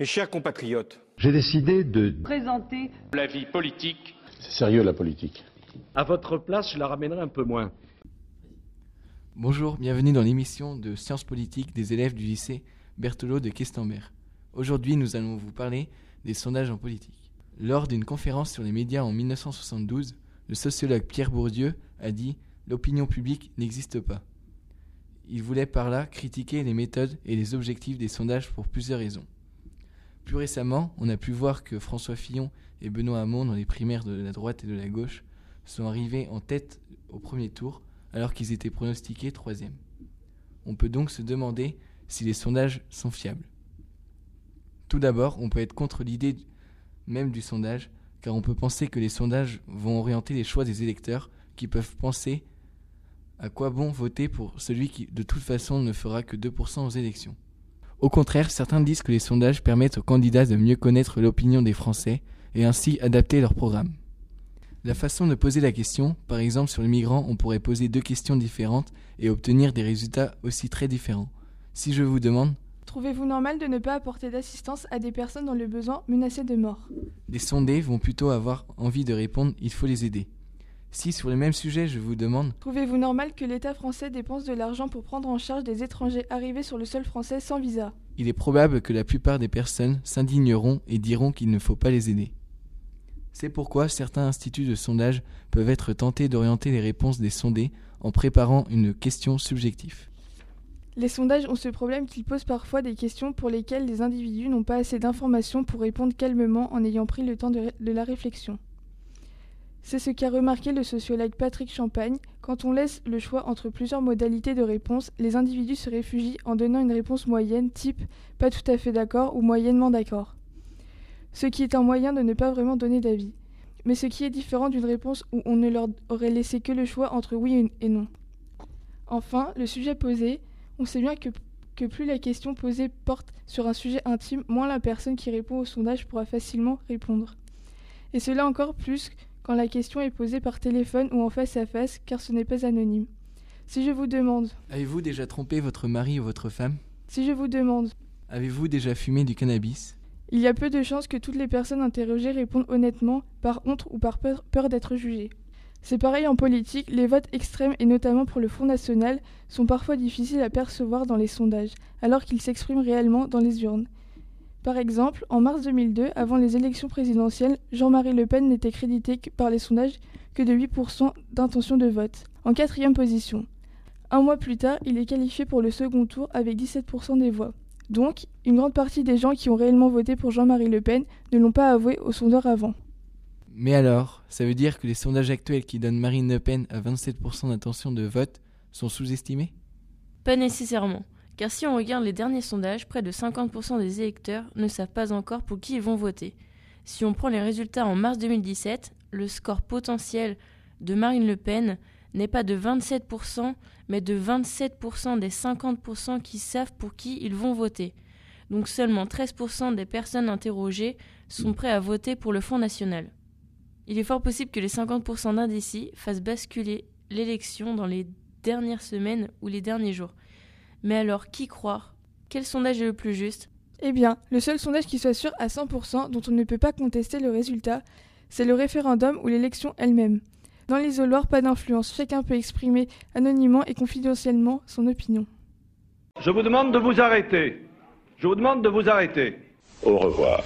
Mes chers compatriotes, j'ai décidé de présenter la vie politique. C'est sérieux la politique. À votre place, je la ramènerai un peu moins. Bonjour, bienvenue dans l'émission de sciences politiques des élèves du lycée Berthelot de Questembert. Aujourd'hui, nous allons vous parler des sondages en politique. Lors d'une conférence sur les médias en 1972, le sociologue Pierre Bourdieu a dit L'opinion publique n'existe pas. Il voulait par là critiquer les méthodes et les objectifs des sondages pour plusieurs raisons. Plus récemment, on a pu voir que François Fillon et Benoît Hamon, dans les primaires de la droite et de la gauche, sont arrivés en tête au premier tour, alors qu'ils étaient pronostiqués troisième. On peut donc se demander si les sondages sont fiables. Tout d'abord, on peut être contre l'idée même du sondage, car on peut penser que les sondages vont orienter les choix des électeurs qui peuvent penser à quoi bon voter pour celui qui de toute façon ne fera que 2% aux élections. Au contraire, certains disent que les sondages permettent aux candidats de mieux connaître l'opinion des Français et ainsi adapter leur programme. La façon de poser la question, par exemple sur les migrants, on pourrait poser deux questions différentes et obtenir des résultats aussi très différents. Si je vous demande Trouvez-vous normal de ne pas apporter d'assistance à des personnes dans le besoin menacées de mort? Les sondés vont plutôt avoir envie de répondre il faut les aider. Si sur le même sujet je vous demande Trouvez-vous normal que l'État français dépense de l'argent pour prendre en charge des étrangers arrivés sur le sol français sans visa? Il est probable que la plupart des personnes s'indigneront et diront qu'il ne faut pas les aider. C'est pourquoi certains instituts de sondage peuvent être tentés d'orienter les réponses des sondés en préparant une question subjective. Les sondages ont ce problème qu'ils posent parfois des questions pour lesquelles les individus n'ont pas assez d'informations pour répondre calmement en ayant pris le temps de, de la réflexion. C'est ce qu'a remarqué le sociologue Patrick Champagne. Quand on laisse le choix entre plusieurs modalités de réponse, les individus se réfugient en donnant une réponse moyenne type pas tout à fait d'accord ou moyennement d'accord. Ce qui est un moyen de ne pas vraiment donner d'avis. Mais ce qui est différent d'une réponse où on ne leur aurait laissé que le choix entre oui et non. Enfin, le sujet posé, on sait bien que, que plus la question posée porte sur un sujet intime, moins la personne qui répond au sondage pourra facilement répondre. Et cela encore plus quand la question est posée par téléphone ou en face à face, car ce n'est pas anonyme. Si je vous demande Avez-vous déjà trompé votre mari ou votre femme? Si je vous demande Avez-vous déjà fumé du cannabis? Il y a peu de chances que toutes les personnes interrogées répondent honnêtement, par honte ou par peur, peur d'être jugées. C'est pareil en politique, les votes extrêmes et notamment pour le Front National sont parfois difficiles à percevoir dans les sondages, alors qu'ils s'expriment réellement dans les urnes. Par exemple, en mars 2002, avant les élections présidentielles, Jean-Marie Le Pen n'était crédité par les sondages que de 8% d'intention de vote, en quatrième position. Un mois plus tard, il est qualifié pour le second tour avec 17% des voix. Donc, une grande partie des gens qui ont réellement voté pour Jean-Marie Le Pen ne l'ont pas avoué aux sondeurs avant. Mais alors, ça veut dire que les sondages actuels qui donnent Marine Le Pen à 27% d'intention de vote sont sous-estimés? Pas nécessairement. Car si on regarde les derniers sondages, près de 50% des électeurs ne savent pas encore pour qui ils vont voter. Si on prend les résultats en mars 2017, le score potentiel de Marine Le Pen n'est pas de 27%, mais de 27% des 50% qui savent pour qui ils vont voter. Donc seulement 13% des personnes interrogées sont prêts à voter pour le Front National. Il est fort possible que les 50% d'indécis fassent basculer l'élection dans les dernières semaines ou les derniers jours. Mais alors, qui croire? Quel sondage est le plus juste? Eh bien, le seul sondage qui soit sûr à 100%, dont on ne peut pas contester le résultat, c'est le référendum ou l'élection elle-même. Dans l'isoloir, pas d'influence, chacun peut exprimer anonymement et confidentiellement son opinion. Je vous demande de vous arrêter. Je vous demande de vous arrêter. Au revoir.